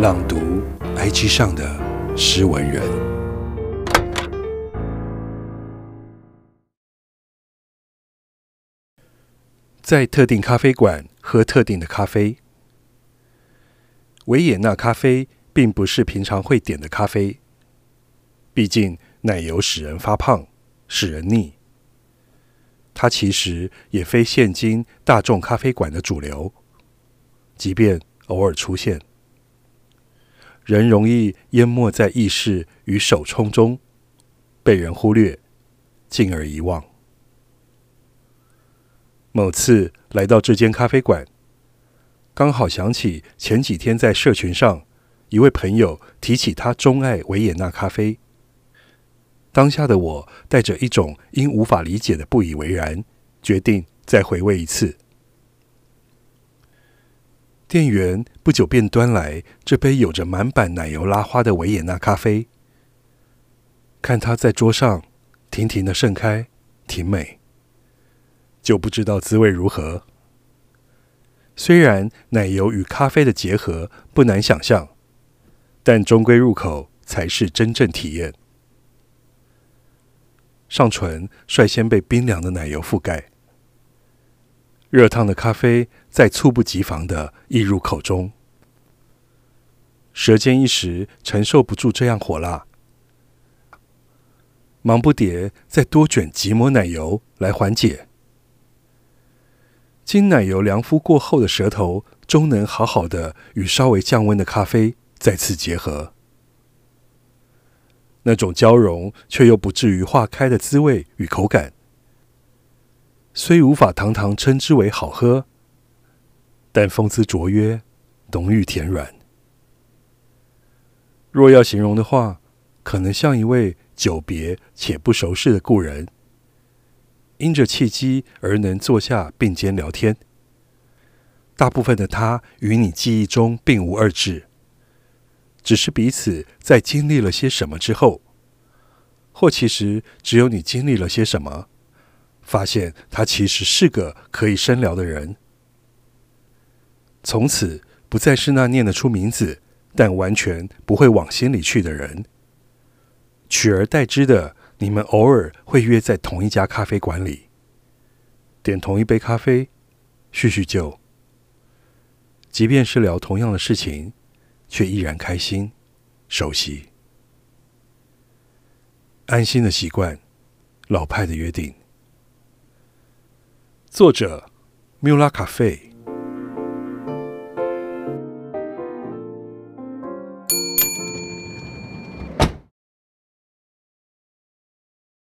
朗读 IG 上的诗文人，在特定咖啡馆喝特定的咖啡。维也纳咖啡并不是平常会点的咖啡，毕竟奶油使人发胖，使人腻。它其实也非现今大众咖啡馆的主流，即便偶尔出现，人容易淹没在意识与手冲中，被人忽略，进而遗忘。某次来到这间咖啡馆，刚好想起前几天在社群上一位朋友提起他钟爱维也纳咖啡。当下的我带着一种因无法理解的不以为然，决定再回味一次。店员不久便端来这杯有着满版奶油拉花的维也纳咖啡，看它在桌上亭亭的盛开，挺美，就不知道滋味如何。虽然奶油与咖啡的结合不难想象，但终归入口才是真正体验。上唇率先被冰凉的奶油覆盖，热烫的咖啡在猝不及防地溢入口中，舌尖一时承受不住这样火辣，忙不迭再多卷几抹奶油来缓解。经奶油凉敷过后的舌头，终能好好的与稍微降温的咖啡再次结合。那种交融却又不至于化开的滋味与口感，虽无法堂堂称之为好喝，但风姿卓约，浓郁甜软。若要形容的话，可能像一位久别且不熟识的故人，因着契机而能坐下并肩聊天。大部分的他与你记忆中并无二致。只是彼此在经历了些什么之后，或其实只有你经历了些什么，发现他其实是个可以深聊的人。从此不再是那念得出名字，但完全不会往心里去的人。取而代之的，你们偶尔会约在同一家咖啡馆里，点同一杯咖啡，叙叙旧。即便是聊同样的事情。却依然开心、熟悉、安心的习惯、老派的约定。作者：缪拉卡费。